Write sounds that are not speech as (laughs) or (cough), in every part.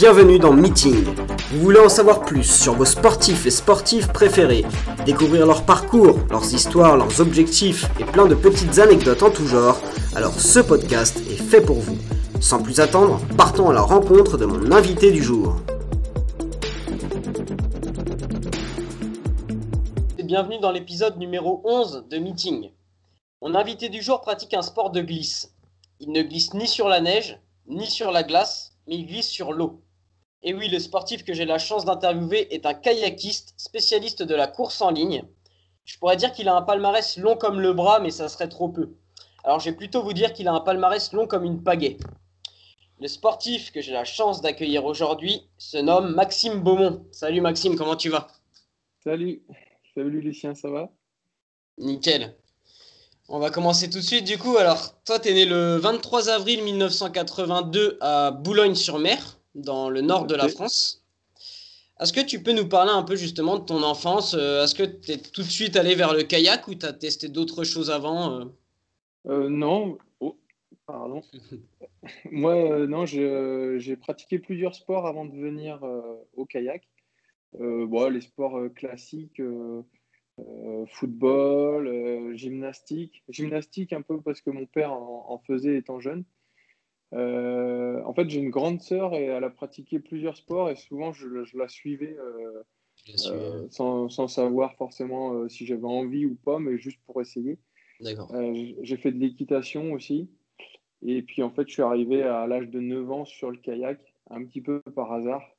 Bienvenue dans Meeting. Vous voulez en savoir plus sur vos sportifs et sportives préférés, découvrir leur parcours, leurs histoires, leurs objectifs et plein de petites anecdotes en tout genre, alors ce podcast est fait pour vous. Sans plus attendre, partons à la rencontre de mon invité du jour. Bienvenue dans l'épisode numéro 11 de Meeting. Mon invité du jour pratique un sport de glisse. Il ne glisse ni sur la neige, ni sur la glace, mais il glisse sur l'eau. Et oui, le sportif que j'ai la chance d'interviewer est un kayakiste, spécialiste de la course en ligne. Je pourrais dire qu'il a un palmarès long comme le bras, mais ça serait trop peu. Alors je vais plutôt vous dire qu'il a un palmarès long comme une pagaie. Le sportif que j'ai la chance d'accueillir aujourd'hui se nomme Maxime Beaumont. Salut Maxime, comment tu vas? Salut, salut Lucien, ça va? Nickel. On va commencer tout de suite. Du coup, alors, toi, tu es né le 23 avril 1982 à Boulogne-sur-Mer, dans le nord de la France. Est-ce que tu peux nous parler un peu justement de ton enfance euh, Est-ce que tu es tout de suite allé vers le kayak ou tu as testé d'autres choses avant euh? Euh, Non. Oh, pardon. (laughs) Moi, non, j'ai pratiqué plusieurs sports avant de venir au kayak. Bon, les sports classiques football, gymnastique. Gymnastique un peu parce que mon père en, faisait étant jeune. Euh, en fait, j'ai une grande sœur et elle a pratiqué plusieurs sports et souvent je, la suivais sans, sans, savoir forcément si j'avais envie ou pas, mais juste pour essayer. j'ai fait de l'équitation aussi. Et puis en fait, je suis arrivé à l'âge de 9 ans sur le kayak, un petit peu par hasard,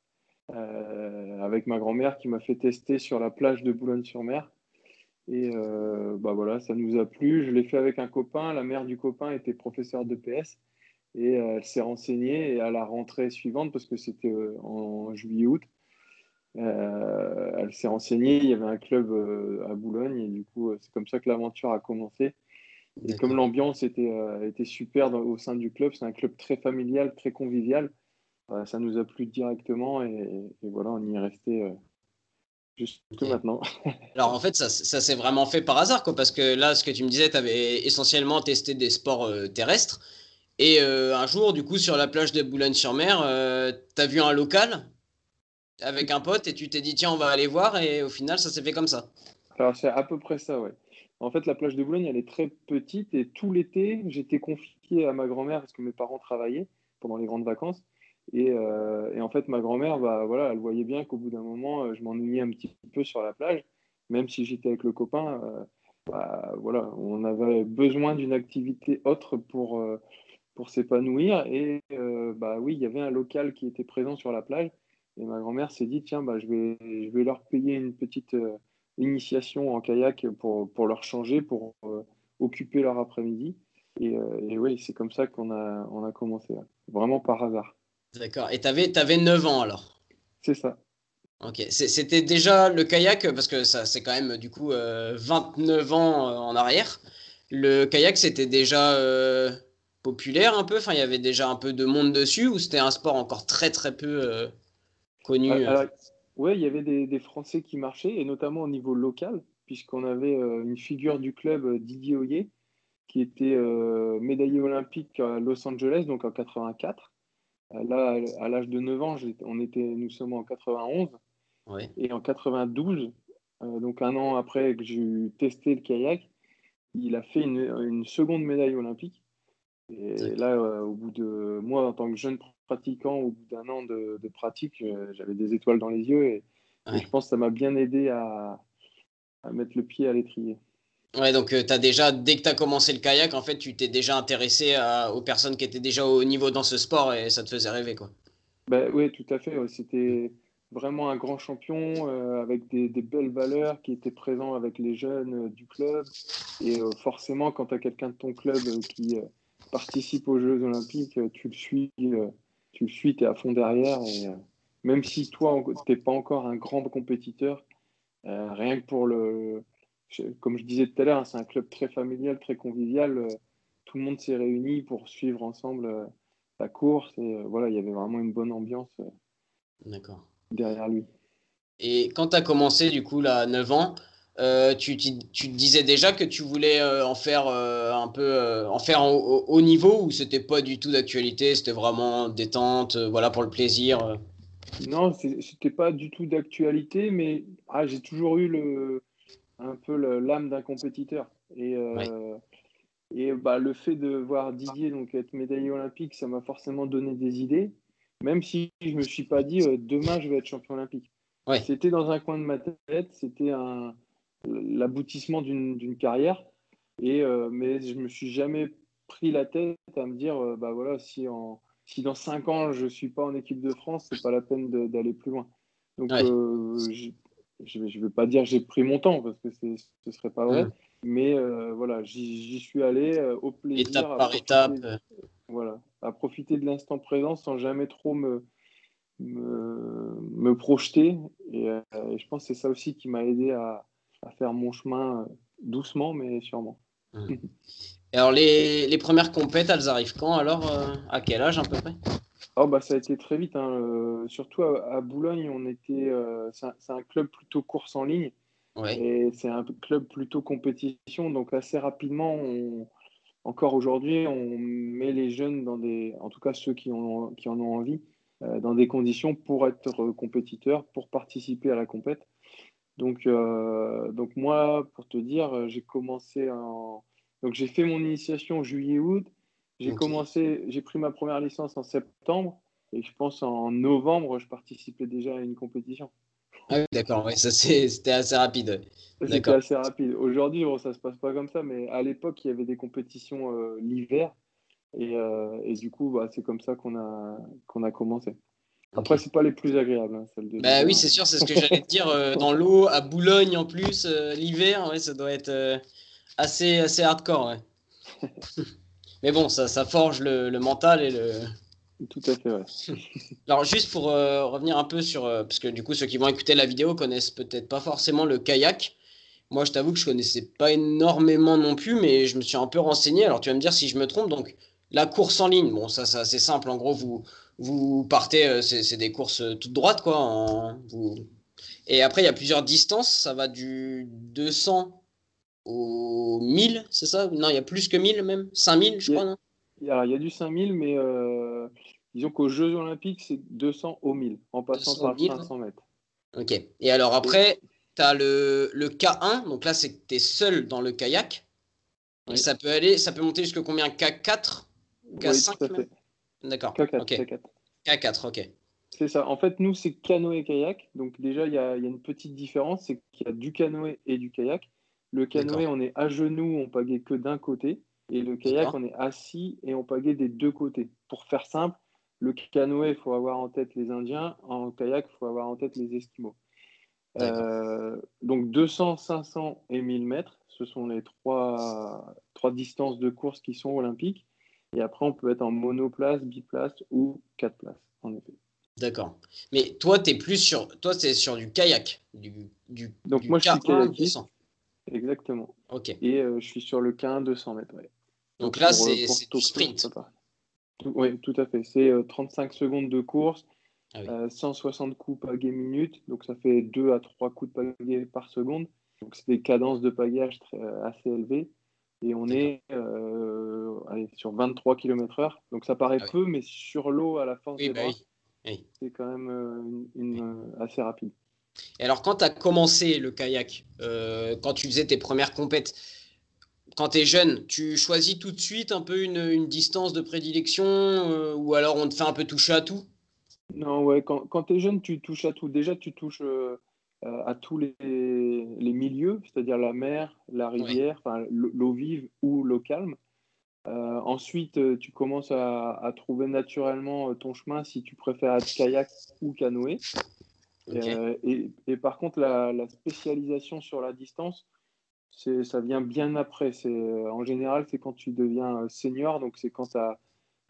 avec ma grand-mère qui m'a fait tester sur la plage de Boulogne-sur-Mer. Et euh, bah voilà, ça nous a plu. Je l'ai fait avec un copain. La mère du copain était professeure de PS. Et euh, elle s'est renseignée. Et à la rentrée suivante, parce que c'était euh, en juillet-août, elle s'est renseignée. Il y avait un club à Boulogne. Et du coup, c'est comme ça que l'aventure a commencé. Et comme l'ambiance était, était super au sein du club, c'est un club très familial, très convivial. ça nous a plu directement. Et, et voilà, on y est resté Jusque maintenant. (laughs) Alors en fait, ça, ça s'est vraiment fait par hasard, quoi, parce que là, ce que tu me disais, tu avais essentiellement testé des sports euh, terrestres. Et euh, un jour, du coup, sur la plage de Boulogne-sur-Mer, euh, tu as vu un local avec un pote et tu t'es dit, tiens, on va aller voir. Et au final, ça s'est fait comme ça. Alors c'est à peu près ça, ouais. En fait, la plage de Boulogne, elle est très petite et tout l'été, j'étais confié à ma grand-mère parce que mes parents travaillaient pendant les grandes vacances. Euh, et, en fait, ma grand-mère, bah, voilà, elle voyait bien qu'au bout d'un moment, euh, je m'ennuyais un petit peu sur la plage, même si j'étais avec le copain. Euh, bah, voilà, on avait besoin d'une activité autre pour, pour s'épanouir. Et bah, oui, il y avait un local qui était présent sur la plage. Et ma grand-mère s'est dit, tiens, bah, je, vais, je vais leur payer une petite initiation en kayak pour, pour leur changer, pour occuper leur après-midi. Et, et, oui, c'est comme ça qu'on a, on a commencé, vraiment par hasard. D'accord. Et tu avais, avais 9 ans alors? C'est ça. Ok. C'était déjà le kayak, parce que ça c'est quand même du coup 29 euh, ans euh, en arrière. Le kayak, c'était déjà euh, populaire un peu Enfin, il y avait déjà un peu de monde dessus ou c'était un sport encore très très peu connu Oui, il y avait des, des, Français qui marchaient, et notamment au niveau local, puisqu'on avait une figure du club, Didier Oyer, qui était médaillé olympique à Los Angeles, donc en 84. Euh, là, à l'âge de 9 ans, on était, nous sommes en 91. Et en 92, euh, donc un an après que j'ai testé le kayak, il a fait une, seconde médaille olympique. Et là, euh, au bout de moi, en tant que jeune pratiquant, au bout d'un an de, pratique, j'avais des étoiles dans les yeux et, je pense que ça m'a bien aidé à mettre le pied à l'étrier. Ouais, donc euh, as déjà, dès que tu as commencé le kayak, en fait, tu t'es déjà intéressé aux personnes qui étaient déjà au niveau dans ce sport et ça te faisait rêver, quoi. Bah, oui, tout à fait. C'était vraiment un grand champion euh, avec des, belles valeurs qui était présent avec les jeunes euh, du club. Et forcément, quand tu as quelqu'un de ton club qui participe aux Jeux Olympiques, tu le suis, tu le suis, es à fond derrière. Et, même si toi, tu n'es pas encore un grand compétiteur, rien que pour le comme je disais tout à l'heure, c'est un club très familial, très convivial. Euh, tout le monde s'est réuni pour suivre ensemble euh, la course. Et euh, voilà, il y avait vraiment une bonne ambiance derrière lui. Et quand tu as commencé, du coup, là, 9 ans, euh, tu, disais déjà que tu voulais euh, en faire euh, un peu en faire au, haut niveau ou c'était pas du tout d'actualité, c'était vraiment détente, voilà pour le plaisir. Non, c'était pas du tout d'actualité, mais ah, j'ai toujours eu le un peu l'âme d'un compétiteur et et bah, le fait de voir Didier donc être médaillé olympique, ça m'a forcément donné des idées, même si je me suis pas dit demain je vais être champion olympique. C'était dans un coin de ma tête, c'était un l'aboutissement d'une carrière. Et, euh, mais je me suis jamais pris la tête à me dire, euh, bah voilà, si, en, si dans 5 ans je suis pas en équipe de France, c'est pas la peine d'aller plus loin. Donc euh, je ne vais pas dire j'ai pris mon temps parce que ce serait pas vrai, mais voilà, j'y suis allé au plaisir. Étape par étape. Voilà, à profiter de l'instant présent sans jamais trop me, me, me projeter. Et, et, je pense que c'est ça aussi qui m'a aidé à, à faire mon chemin euh, doucement, mais sûrement. Mmh. alors, les, les, premières compètes, elles arrivent quand alors euh, À quel âge à peu près? Oh, bah, Ça a été très vite. Hein. Euh, surtout à, Boulogne, on était, c'est un, club plutôt course en ligne. Et c'est un club plutôt compétition. Donc, assez rapidement, encore aujourd'hui, on met les jeunes dans des, en tout cas ceux qui, ont, qui en ont envie, dans des conditions pour être compétiteurs, pour participer à la compète. Donc, euh, donc moi, pour te dire, j'ai commencé en... Donc j'ai fait mon initiation juillet-août. J'ai commencé, j'ai pris ma première licence en septembre. Et je pense en novembre, je participais déjà à une compétition. Ah oui, d'accord, ouais, ça c'était assez rapide. C'était assez rapide. Aujourd'hui, bon, ça se passe pas comme ça, mais à l'époque, il y avait des compétitions euh, l'hiver. Et, euh, et, du coup, bah, c'est comme ça qu'on a, qu'on a commencé. Après, c'est pas les plus agréables. Hein, bah oui, c'est sûr, c'est ce que (laughs) j'allais te dire. Euh, dans l'eau, à Boulogne en plus, euh, l'hiver, ouais, ça doit être euh, assez, assez hardcore. (laughs) Mais bon, ça, ça forge le, le, mental et le. Tout à fait, ouais. Alors, juste pour revenir un peu sur. parce que du coup, ceux qui vont écouter la vidéo connaissent peut-être pas forcément le kayak. Moi, je t'avoue que je connaissais pas énormément non plus, mais je me suis un peu renseigné. Alors, tu vas me dire si je me trompe. Donc, la course en ligne, bon, ça, c'est assez simple. En gros, vous vous partez, euh, c'est des courses euh, toutes droites, quoi. Et après, il y a plusieurs distances. Ça va du 200 au 1000, c'est ça? Non, il y a plus que 1000 même? 5000, je crois, non? il y, a, il y, a, du 5000, mais euh, disons qu'aux Jeux Olympiques, c'est 200 au 1000, en passant par 500 mètres. Ok. Et alors après, tu as le, le, K1, donc là, c'est que tu es seul dans le kayak. Et ça peut aller, ça peut monter jusqu'à combien? K4 K5 D'accord. K4. K4. ok. C'est ça. En fait, nous, c'est canoë-kayak. Donc, déjà, il y, a, une petite différence c'est qu'il y a du canoë et du kayak. Le canoë, on est à genoux, on pagaie que d'un côté. Et le kayak, on est assis et on pagaie des deux côtés. Pour faire simple, le canoë, il faut avoir en tête les Indiens. En kayak, il faut avoir en tête les Esquimaux. Euh, donc 200, 500 et 1000 mètres, ce sont les trois, trois distances de course qui sont olympiques. Et après, on peut être en monoplace, biplace ou quatre places, en effet. D'accord. Mais toi, tu es plus sur, toi, c'est sur du kayak. Du, du, Donc, moi, je suis kayakiste. Exactement. Ok. Et euh, je suis sur le K1 200 mètres. Donc, là, c'est du sprint. oui, tout à fait. C'est 35 euh, secondes de course, 160 ah euh, coups pagaie minute. Donc, ça fait 2 à 3 coups de pagaie par seconde. Donc, c'est des cadences de pagage assez élevées. Et on est euh, sur 23 km/h. Donc ça paraît ah peu, mais sur l'eau à la force des bah bras, c'est quand même euh, une, euh, assez rapide. Et alors, quand tu as commencé le kayak, quand tu faisais tes premières compètes, quand tu es jeune, tu choisis tout de suite un peu une, une distance de prédilection ou alors on te fait un peu toucher à tout? Non, ouais, quand, quand tu es jeune, tu touches à tout. Déjà, tu touches euh, à tous les, les milieux, c'est-à-dire la mer, la rivière, l'eau vive ou l'eau calme. Euh, ensuite, euh, tu commences à, à, trouver naturellement ton chemin si tu préfères être kayak ou canoë. et, et, par contre, la, la, spécialisation sur la distance, ça vient bien après. En général, c'est quand tu deviens senior, donc c'est quand tu as,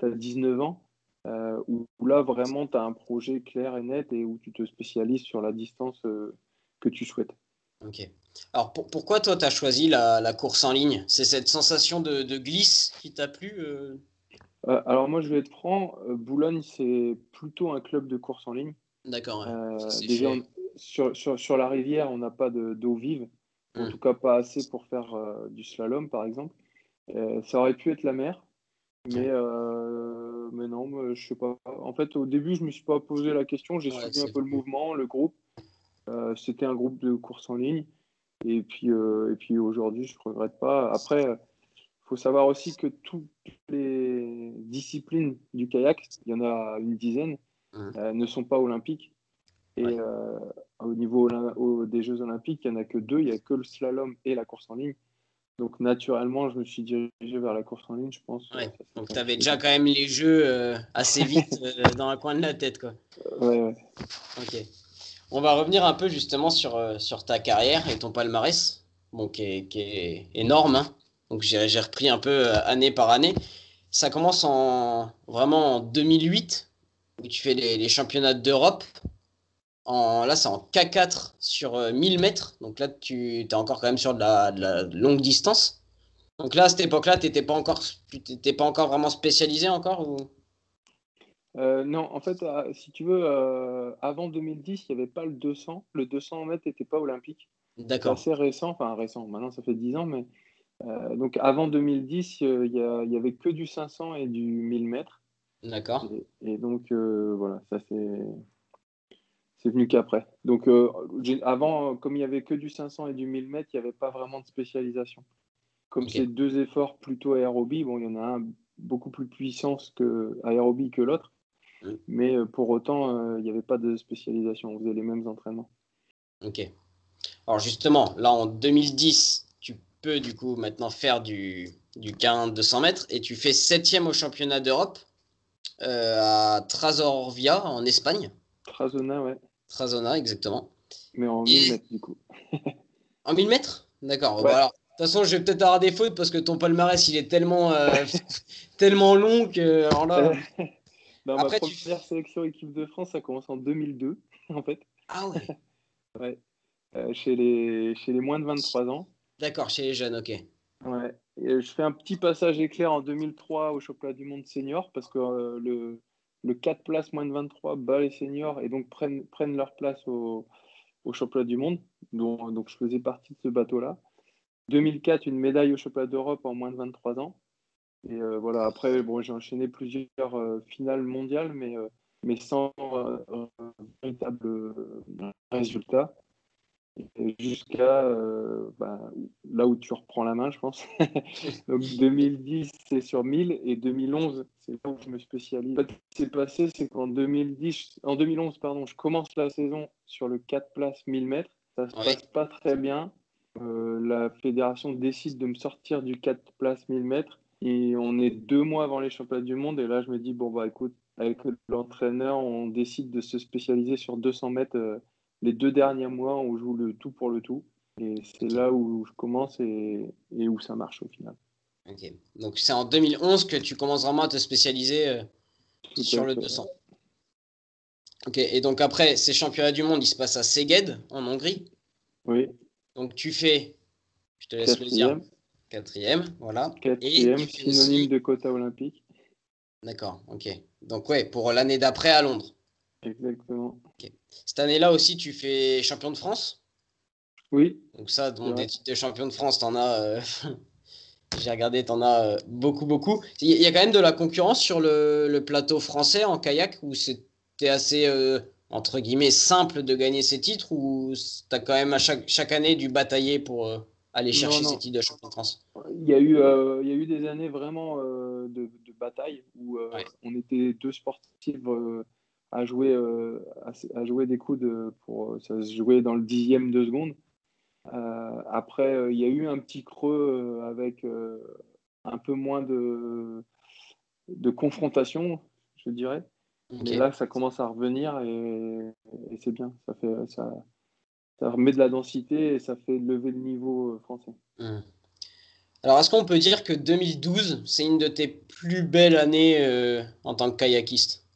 as, 19 ans. Euh, où, là vraiment tu as un projet clair et net et où tu te spécialises sur la distance euh, que tu souhaites. Ok. Alors pourquoi toi tu as choisi la, course en ligne? C'est cette sensation de, glisse qui t'a plu euh? Alors moi je vais être franc, Boulogne c'est plutôt un club de course en ligne. D'accord. déjà sur, sur, sur, la rivière on n'a pas d'eau vive. En Mm. tout cas, pas assez pour faire euh, du slalom, par exemple. Euh, ça aurait pu être la mer. Mais, euh, mais non, je sais pas. En fait, au début, je me suis pas posé la question. J'ai Ouais, suivi un peu le mouvement, le groupe. Euh, C'était un groupe de course en ligne. Et puis, euh, et puis aujourd'hui, je regrette pas. Après, il faut savoir aussi que toutes les disciplines du kayak, il y en a une dizaine, euh, ne sont pas olympiques. Et Ouais. euh, au niveau au- des Jeux olympiques, il n'y en a que deux. Il n'y a que le slalom et la course en ligne. Donc, naturellement, je me suis dirigé vers la course en ligne, je pense. Ouais. C'est Donc tu avais déjà quand même les jeux euh, assez vite (laughs) euh, dans un coin de la tête. Quoi. Ouais, ouais. Ok. On va revenir un peu justement sur, euh, sur ta carrière et ton palmarès, bon, qui, est, qui est énorme. hein. Donc j'ai j'ai repris un peu euh, année par année. Ça commence en vraiment en 2008, où tu fais les, les championnats d'Europe. En, là, c'est en K4 sur euh, 1000 mètres. Donc là, tu es encore quand même sur de la, de la longue distance. Donc là, à cette époque-là, tu n'étais pas, encore- pas encore vraiment spécialisé encore ou... Euh, non, en fait, euh, si tu veux, euh, avant 2010, il n'y avait pas le 200. Le 200 mètres n'était pas olympique. C'est D'accord. assez récent, enfin récent, maintenant ça fait 10 ans, mais donc avant 2010, euh, il y, a- il y avait que du 500 et du 1000 mètres. D'accord. Et, et donc voilà, ça c'est c'est venu qu'après. Donc euh, avant, comme il y avait que du 500 et du 1000 mètres, il n'y avait pas vraiment de spécialisation. Comme Ok. c'est deux efforts plutôt aérobie, bon, il y en a un beaucoup plus puissant que aérobie que l'autre, Mm. mais euh, pour autant, euh, il n'y avait pas de spécialisation. On faisait les mêmes entraînements. Ok. Alors justement, là en 2010, tu peux du coup maintenant faire du, du 15 200 mètres et tu fais septième au championnat d'Europe euh, à Trazorvia en Espagne. Trazona, ouais, Trazona, exactement. mais en Et- 1000 mètres du coup. (laughs) En 1000 mètres? D'accord. Ouais. Bon, alors, de toute façon, je vais peut-être avoir des fautes parce que ton palmarès, il est tellement, euh, (laughs) tellement long que. Alors là... (laughs) Dans Après, ma tu- première sélection équipe de France, ça commence en 2002, en fait, Ah ouais. euh, chez, les, chez les moins de 23 ans. D'accord, chez les jeunes, ok. Ouais. Et euh, je fais un petit passage éclair en 2003 au championnat du monde senior parce que euh, le, le 4 places moins de 23 bat les seniors et donc prennent, prennent leur place au, championnat du monde. dont- donc je faisais partie de ce bateau-là. 2004, une médaille au championnat d'Europe en moins de 23 ans. Et euh, voilà, après, bon, j'ai enchaîné plusieurs euh, finales mondiales, mais, euh, mais sans véritable résultat. Jusqu'à euh, bah, là où tu reprends la main, je pense. (laughs) Donc 2010, c'est sur 1000 et 2011, c'est là où je me spécialise. Ce qui s'est passé, c'est qu'en 2010, en 2011, pardon, je commence la saison sur le 4 places 1000 mètres. Ça se passe pas très bien. Euh, la fédération décide de me sortir du 4 places 1000 mètres et on est deux mois avant les championnats du monde. Et là, je me dis, bon, bah écoute, avec l'entraîneur, on décide de se spécialiser sur 200 mètres. euh, les deux derniers mois, on joue le tout pour le tout. Et c'est là où je commence et, et où ça marche au final. Ok. Donc c'est en 2011 que tu commences vraiment à te spécialiser euh, sur le fait. 200. Ok, et donc après, ces championnats du monde, ils se passent à Szeged, en Hongrie. Oui, Donc tu fais, je te laisse le dire, quatrième, quatrième, voilà. quatrième synonyme aussi- de quota olympique. D'accord, ok. Donc ouais, pour l'année d'après à Londres. Exactement. Cette année-là aussi, tu fais champion de France? Oui, Donc ça, donc, des titres de champion de France, t'en as... euh, (laughs) J'ai regardé, t'en as euh, beaucoup, beaucoup. Il y a quand même de la concurrence sur le, le plateau français en kayak où c'était assez, euh, entre guillemets, simple de gagner ces titres ou t'as quand même à chaque, chaque année dû batailler pour aller chercher non. ces titres de champion de France? Il y a eu, il y a eu des années vraiment de, de bataille où Ouais. on était deux sportifs à, jouer, euh, à, à jouer des coups de, pour, euh, ça se jouait dans le dixième de seconde. Euh, après, euh, il y a eu un petit creux euh, avec euh, un peu moins de, de confrontation, je dirais. Ok. Mais là, ça commence à revenir et, et c'est bien. Ça, fait, ça, ça remet de la densité et ça fait lever le niveau euh, français. Hmm. Alors, est-ce qu'on peut dire que 2012, c'est une de tes plus belles années euh, en tant que kayakiste? Euh,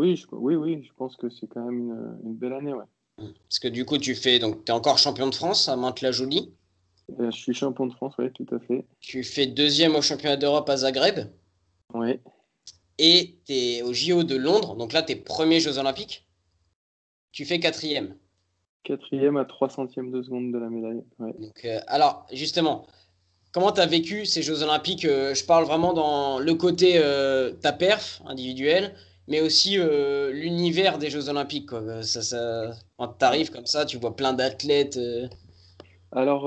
oui, je, oui, oui, je pense que c'est quand même une, une belle année. Ouais. Parce que du coup, tu fais, donc, es encore champion de France à Mantes-la-Jolie? Euh, je suis champion de France, oui, tout à fait. Tu fais deuxième au championnat d'Europe à Zagreb? Oui, Et tu es au JO de Londres. Donc là, tu es premier Jeux Olympiques? Tu fais quatrième. Quatrième à 3 centièmes de seconde de la médaille. Donc, alors, justement, comment tu as vécu ces Jeux Olympiques? Je parle vraiment dans le côté ta perf individuelle, mais aussi l'univers des Jeux Olympiques. Quoi. Ça, ça, quand tu arrives comme ça, tu vois plein d'athlètes. Alors,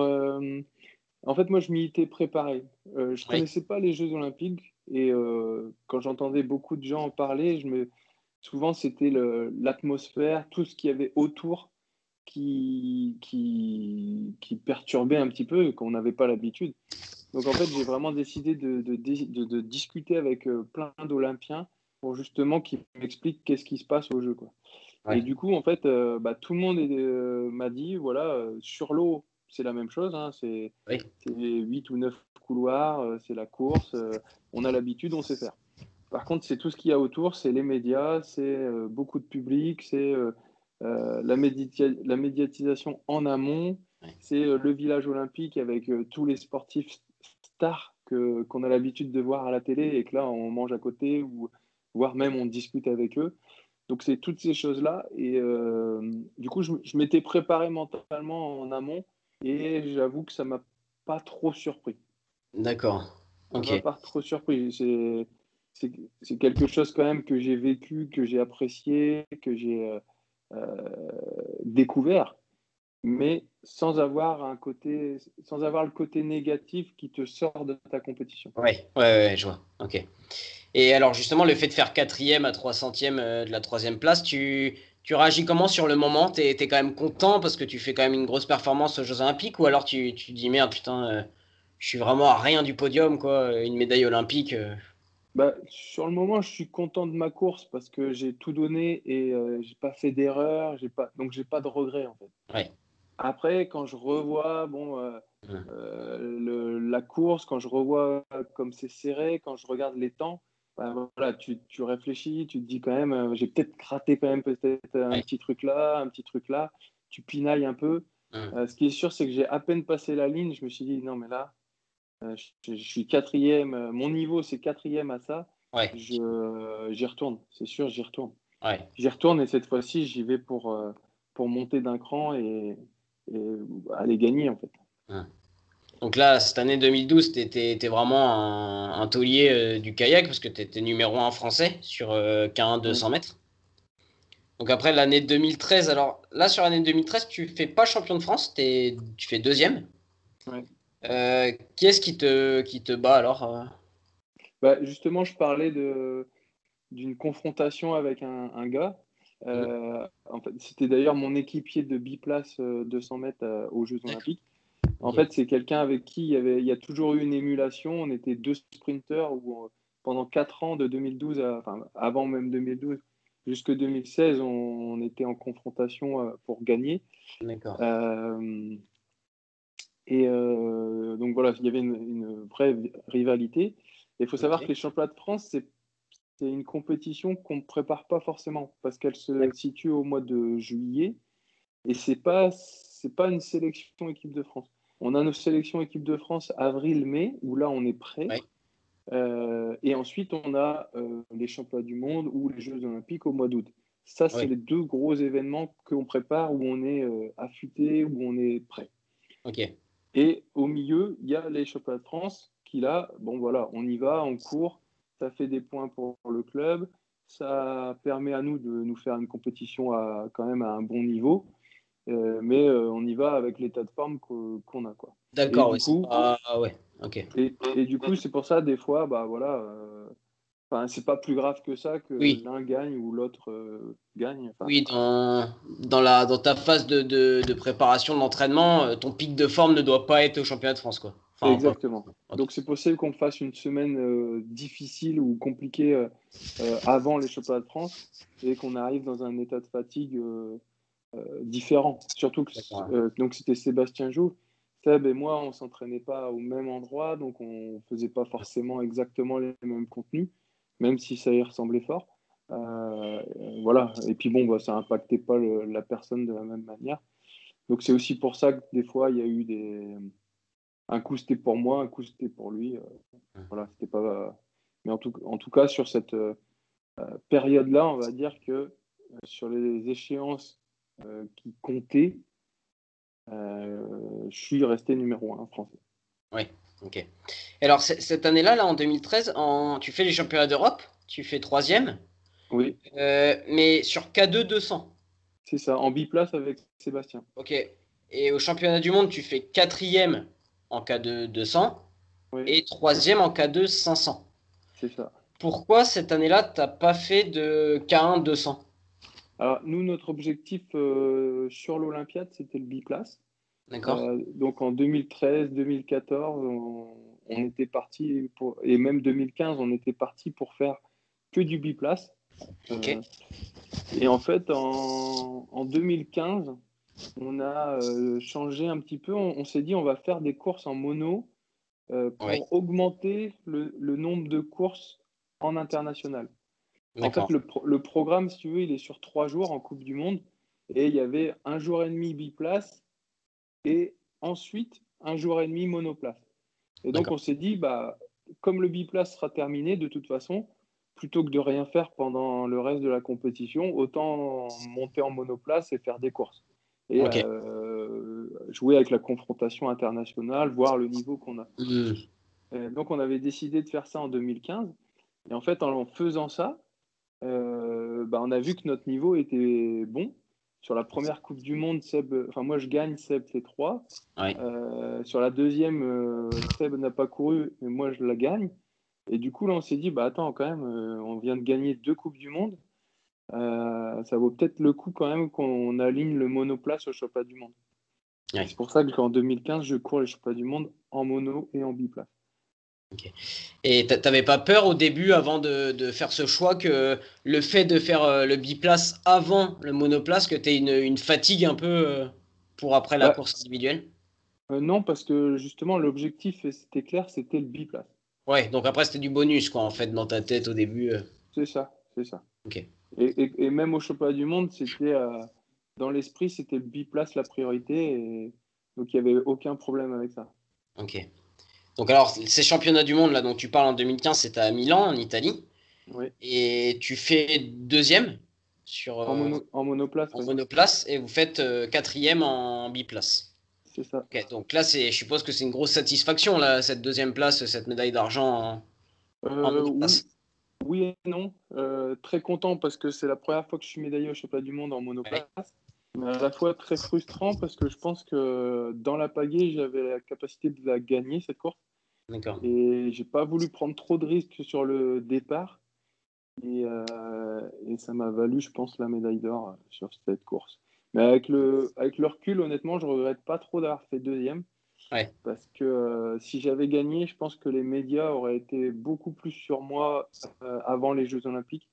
en fait, moi, je m'y étais préparé. Euh, je ne connaissais pas les Jeux Olympiques et euh, quand j'entendais beaucoup de gens en parler, je me... souvent c'était l'atmosphère, tout ce qu'il y avait autour qui, qui, qui perturbait un petit peu qu'on n'avait pas l'habitude. Donc, en fait, j'ai vraiment décidé de, de, de, discuter avec euh, plein d'Olympiens pour justement qu'ils m'expliquent qu'est-ce qui se passe au jeu. Quoi. Et du coup, en fait, bah, tout le monde m'a dit voilà, sur l'eau, c'est la même chose. Hein, c'est 8 ou 9 couloirs, euh, c'est la course. Euh, on a l'habitude, on sait faire. Par contre, c'est tout ce qu'il y a autour, c'est les médias, c'est euh, beaucoup de public, c'est la, la, médiatisation en amont, c'est le village olympique avec tous les sportifs stars qu'on a l'habitude de voir à la télé et que là, on mange à côté ou voire même on discute avec eux. Donc, c'est toutes ces choses-là. Et du coup, je, je m'étais préparé mentalement en amont et j'avoue que ça m'a pas trop surpris. D'accord. Ok. Ça m'a pas trop surpris. C'est quelque chose quand même que j'ai vécu, que j'ai apprécié, que j'ai euh, euh, découvert, mais sans avoir un côté, sans avoir le côté négatif qui te sort de ta compétition. Oui, ouais, ouais, je vois. Ok. Et alors justement, le fait de faire quatrième à trois centièmes euh, de la troisième place, tu, tu réagis comment sur le moment? Tu es, quand même content parce que tu fais quand même une grosse performance aux Jeux Olympiques ou alors tu, tu dis merde, putain, euh, je suis vraiment à rien du podium, quoi, une médaille olympique euh. bah, Sur le moment, je suis content de ma course parce que j'ai tout donné et euh, j'ai pas fait d'erreur, pas, donc j'ai pas de regrets en fait. Après, quand je revois bon, le, la course, quand je revois comme c'est serré, quand je regarde les temps, bah, voilà, tu, tu, réfléchis, tu te dis quand même, euh, j'ai peut-être gratté quand même peut-être un petit truc là, un petit truc là, tu pinailles un peu. Euh, ce qui est sûr, c'est que j'ai à peine passé la ligne, je me suis dit, non mais là, euh, je, suis quatrième, mon niveau c'est quatrième à ça, ouais. j'y retourne, c'est sûr, j'y retourne. J'y retourne et cette fois-ci, j'y vais pour, pour monter d'un cran et, et, aller gagner en fait. Donc là, cette année 2012, tu étais, vraiment un, taulier euh, du kayak parce que tu étais numéro 1 français sur euh, 200 mètres. Donc après l'année 2013, alors là sur l'année 2013, tu fais pas champion de France, tu fais deuxième. Euh, qui est-ce qui te, qui te bat alors euh? Bah, Justement, je parlais d'une confrontation avec un, gars. En fait, C'était d'ailleurs mon équipier de biplace 200 mètres aux Jeux Olympiques. En fait, c'est quelqu'un avec qui il y, avait, il y a toujours eu une émulation. On était deux sprinteurs où, pendant quatre ans, de 2012 à, enfin, avant même 2012 jusque 2016, on, était en confrontation euh, pour gagner. D'accord. Euh, et euh, donc voilà, il y avait une, vraie rivalité. Il faut savoir que les championnats de France, c'est une compétition qu'on ne prépare pas forcément parce qu'elle se situe au mois de juillet et c'est pas c'est pas une sélection équipe de France. On a nos sélections équipe de France avril-mai, où là on est prêt. Euh, et ensuite, on a euh, les championnats du monde ou les Jeux olympiques au mois d'août. Ça, c'est les deux gros événements qu'on prépare, où on est euh, affûté, où on est prêt. Et au milieu, il y a les championnats de France qui, là, bon voilà, on y va, on court, ça fait des points pour le club, ça permet à nous de nous faire une compétition à, quand même à un bon niveau. Euh, mais euh, on y va avec l'état de forme qu'on a. quoi. D'accord, oui. Ah, ouais, ok. Et, du coup, c'est pour ça, des fois, bah voilà, euh, c'est pas plus grave que ça que l'un gagne ou l'autre gagne. oui, dans, dans, la, dans ta phase de, de, de préparation de l'entraînement, ton pic de forme ne doit pas être au championnat de France. Quoi. Exactement. Donc c'est possible qu'on fasse une semaine difficile ou compliquée avant les championnats de France et qu'on arrive dans un état de fatigue euh, différents. Surtout que euh, donc c'était Sébastien Jou. Seb et moi, on s'entraînait pas au même endroit, donc on faisait pas forcément exactement les mêmes contenus, même si ça y ressemblait fort. Euh, voilà. Et puis bon, bah, ça impactait pas la personne de la même manière. Donc c'est aussi pour ça que des fois il y a eu des. Un coup c'était pour moi, un coup c'était pour lui. voilà, c'était pas. Mais en tout, en tout cas sur cette période-là, on va dire que sur les échéances qui comptait, je suis resté numéro un français. Oui, ok. alors, cette année-là, là, en 2013, en... tu fais les championnats d'Europe, tu fais troisième. Oui. mais sur K2 200. C'est ça, en biplace avec Sébastien. Ok. Et au championnat du monde, tu fais quatrième en K2 200 et troisième en K2 500. C'est ça. Pourquoi cette année-là, tu n'as pas fait de K1 200 Alors, nous, notre objectif euh, sur l'Olympiade, c'était le biplace. D'accord. Euh, donc en 2013, 2014, on, était parti pour, et même 2015, on était parti pour faire que du biplace. Ok. Euh, et en fait, en, 2015, on a euh, changé un petit peu. On, s'est dit, on va faire des courses en mono pour augmenter le, nombre de courses en international. En fait, le, programme, si tu veux, il est sur trois jours en Coupe du Monde. Et il y avait un jour et demi biplace et ensuite un jour et demi monoplace. Et donc, on s'est dit, bah, comme le biplace sera terminé, de toute façon, plutôt que de rien faire pendant le reste de la compétition, autant monter en monoplace et faire des courses. Et euh, jouer avec la confrontation internationale, voir le niveau qu'on a. Mmh. donc on avait décidé de faire ça en 2015. Et en fait, en faisant ça, euh, bah, on a vu que notre niveau était bon. Sur la première Coupe du Monde, Seb, enfin moi je gagne, Seb fait 3. Euh, sur la deuxième, Seb n'a pas couru, mais moi je la gagne. Et du coup, là, on s'est dit, bah attends, quand même, euh, on vient de gagner deux Coupes du Monde. Euh, ça vaut peut-être le coup quand même qu'on aligne le monoplace au championnat du monde. C'est pour ça qu'en 2015, je cours les championnats du monde en mono et en biplace. Et tu n'avais pas peur au début, avant de, faire ce choix, que le fait de faire euh, le biplace avant le monoplace, que tu aies une, fatigue un peu pour après la bah, course individuelle? Non, parce que justement, l'objectif, c'était clair, c'était le biplace. Ouais, donc après, c'était du bonus, quoi, en fait, dans ta tête au début. Euh. C'est ça, c'est ça. Ok. Et, même au championnat du monde, c'était euh, dans l'esprit, c'était le biplace la priorité. Et... Donc, il n'y avait aucun problème avec ça. Ok. Donc, alors, ces championnats du monde, là, dont tu parles en 2015, c'était à Milan, en Italie. Oui. Et tu fais deuxième sur, en, en, monoplace. En monoplace, et vous faites quatrième en biplace c'est ça. donc là, je suppose que c'est une grosse satisfaction, là, cette deuxième place, cette médaille d'argent euh, oui, et non. Euh, très content parce que c'est la première fois que je suis médaillé au championnat du monde en monoplace. À la fois très frustrant parce que je pense que dans la pagaie, j'avais la capacité de la gagner, cette course. D'accord. Et j'ai pas voulu prendre trop de risques sur le départ. Et, euh, et ça m'a valu, je pense, la médaille d'or sur cette course. Mais avec le, avec le recul, honnêtement, je regrette pas trop d'avoir fait deuxième. Parce que euh, si j'avais gagné, je pense que les médias auraient été beaucoup plus sur moi euh, avant les Jeux Olympiques.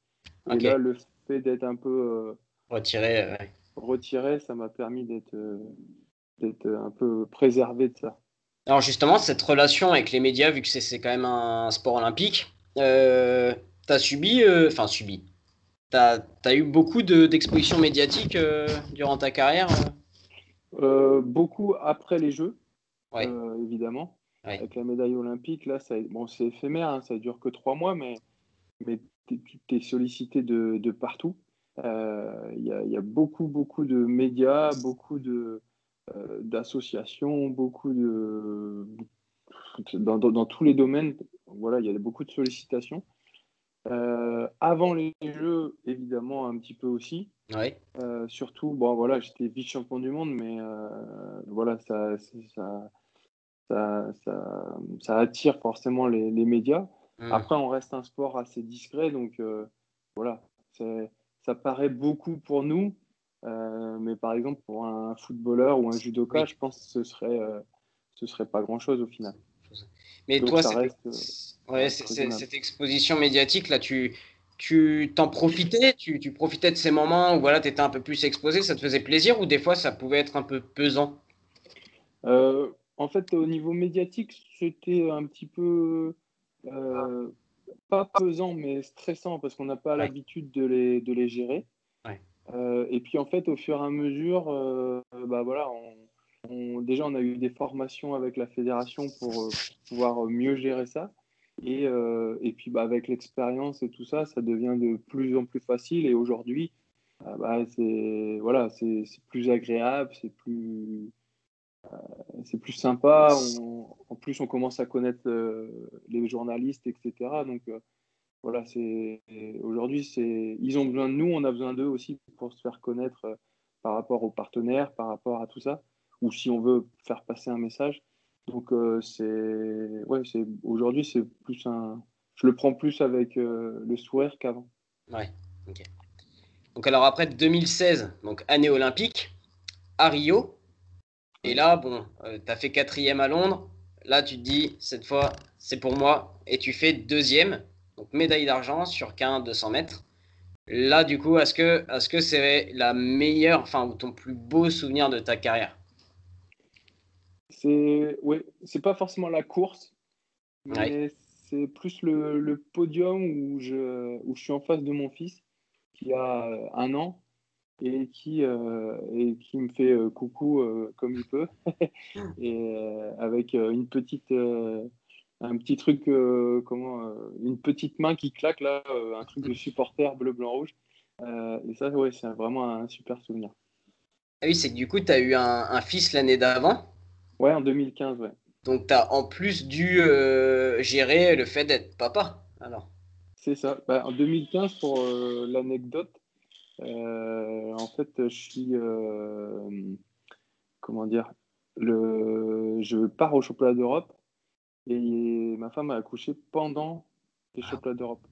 Et là, le fait d'être un peu retiré, retiré, ça m'a permis d'être d'être un peu préservé de ça. Alors justement, cette relation avec les médias, vu que c'est quand même un sport olympique, tu as subi, enfin subi, tu as, eu beaucoup d'expositions médiatiques euh, durant ta carrière euh? Euh, Beaucoup après les Jeux, évidemment. Avec la médaille olympique, là, bon, c'est éphémère, hein, ça dure que trois mois, mais, mais tu es, sollicité de, de partout. Il y, y, a beaucoup, beaucoup de médias, beaucoup d'associations, beaucoup de. Dans, dans, dans, tous les domaines, voilà, il y a beaucoup de sollicitations. Euh, avant les jeux, évidemment, un petit peu aussi. Euh, surtout, bon, voilà, j'étais vice-champion du monde, mais euh, voilà, ça ça, ça, ça, attire forcément les, les médias. Hmm. Après, on reste un sport assez discret, donc voilà, ça paraît beaucoup pour nous, mais par exemple, pour un footballeur ou un judoka, je pense que ce serait, ce serait pas grand-chose au final. Mais toi, ouais, cette exposition médiatique, là, tu tu t'en profitais? Tu, tu, profitais de ces moments où voilà, tu étais un peu plus exposé, ça te faisait plaisir ou des fois ça pouvait être un peu pesant? Euh, En fait, au niveau médiatique, c'était un petit peu euh, pas pesant, mais stressant parce qu'on n'a pas l'habitude de les, de les gérer. Euh, et puis en fait, au fur et à mesure, bah voilà, on, déjà, on a eu des formations avec la fédération pour, euh, pouvoir mieux gérer ça. Et, euh, et puis, bah, avec l'expérience et tout ça, ça devient de plus en plus facile. Et aujourd'hui, ah bah, c'est voilà, c'est plus agréable, c'est plus c'est plus sympa. en plus, on commence à connaître les journalistes, etc. Donc voilà, c'est aujourd'hui, c'est ils ont besoin de nous, on a besoin d'eux aussi pour se faire connaître par rapport aux partenaires, par rapport à tout ça, ou si on veut faire passer un message. Donc c'est ouais, c'est aujourd'hui c'est plus un, je le prends plus avec le sourire qu'avant. Ouais, ok. Donc alors après 2016, donc année olympique, à Rio. Et là, bon, euh, tu as fait quatrième à Londres. Là, tu te dis, cette fois, c'est pour moi. Et tu fais deuxième, donc médaille d'argent sur 15 200 mètres. Là, du coup, est-ce que est-ce que c'est la meilleure, enfin, ou ton plus beau souvenir de ta carrière? C'est oui, c'est pas forcément la course, mais c'est plus le, le, podium où je, où je suis en face de mon fils qui a un an et qui, euh, et qui me fait euh, coucou comme il peut, (laughs) et avec une petite, un petit truc, comment, une petite main qui claque là, un truc de supporter bleu, blanc, rouge. et ça, ouais, c'est vraiment un super souvenir. Ah oui, c'est que du coup, tu as eu un, un fils l'année d'avant Ouais, en 2015, ouais. Donc, tu as en plus dû gérer le fait d'être papa, alors c'est ça. Bah, en 2015, pour euh, l'anecdote, euh, en fait, je suis. Euh, comment dire le, Je pars au championnat d'Europe et ma femme a accouché pendant les ah. championnats d'Europe.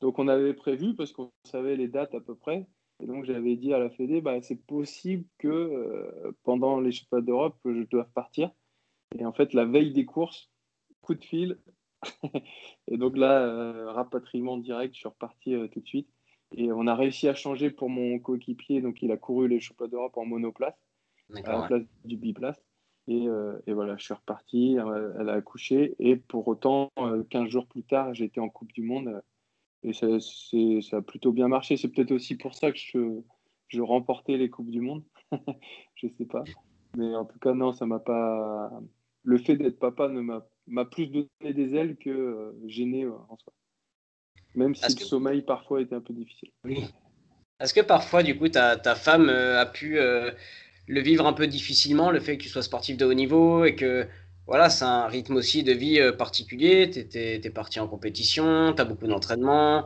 Donc, on avait prévu, parce qu'on savait les dates à peu près, et donc j'avais dit à la Fédé, bah, c'est possible que pendant les championnats d'Europe, je doive partir. Et en fait, la veille des courses, coup de fil, (laughs) et donc là, euh, rapatriement direct, je suis reparti euh, tout de suite. Et on a réussi à changer pour mon coéquipier. Donc il a couru les championnats d'Europe en monoplace, à la place du biplace. Et, euh, et, voilà, je suis reparti. Elle a accouché. Et pour autant, 15 jours plus tard, j'étais en Coupe du Monde. Et ça, ça a plutôt bien marché. C'est peut-être aussi pour ça que je, je remportais les Coupes du Monde. (laughs) je sais pas. Mais en tout cas, non, ça m'a pas. Le fait d'être papa ne m'a m'a plus donné des ailes que euh, gêné euh, en soi. Même si le sommeil parfois était un peu difficile. Oui. Est-ce que parfois, du coup, ta, ta femme euh, a pu le vivre un peu difficilement, le fait que tu sois sportif de haut niveau et que voilà, c'est un rythme aussi de vie particulier. Tu es, parti en compétition, tu as beaucoup d'entraînement,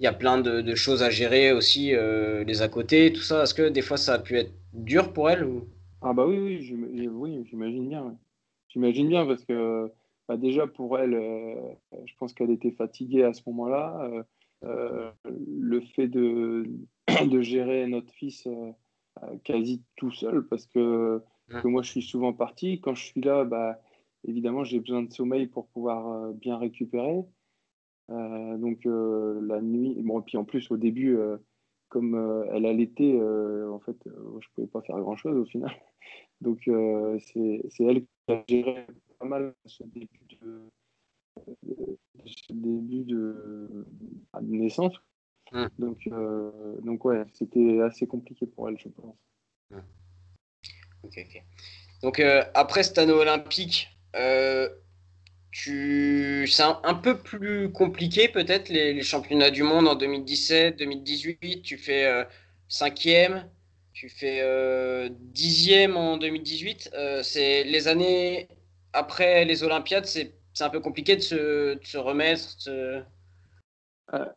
il y a plein de, choses à gérer aussi, les à côté, tout ça. Est-ce que des fois ça a pu être dur pour elle ou... Ah, bah oui, oui, oui j'imagine bien. J'imagine bien parce que bah, déjà pour elle, euh, je pense qu'elle était fatiguée à ce moment-là. Euh, euh, le fait de, (coughs) de, gérer notre fils quasi tout seul, parce que, moi je suis souvent parti. Quand je suis là, bah, évidemment j'ai besoin de sommeil pour pouvoir bien récupérer. donc la nuit, bon, et puis en plus au début, comme elle allaitait, en fait, je pouvais pas faire grand chose au final. (laughs) Donc c'est elle qui a géré pas mal ce début de, ce début de, naissance. Mmh. Donc, euh, donc ouais, c'était assez compliqué pour elle, je pense. Mmh. Ok. Donc euh, après cette année olympique, euh, tu... c'est un, peu plus compliqué peut-être les, les, championnats du monde en 2017, 2018. Tu fais cinquième, tu fais dixième en 2018. c'est les années après les Olympiades, c'est un peu compliqué de se, remettre euh,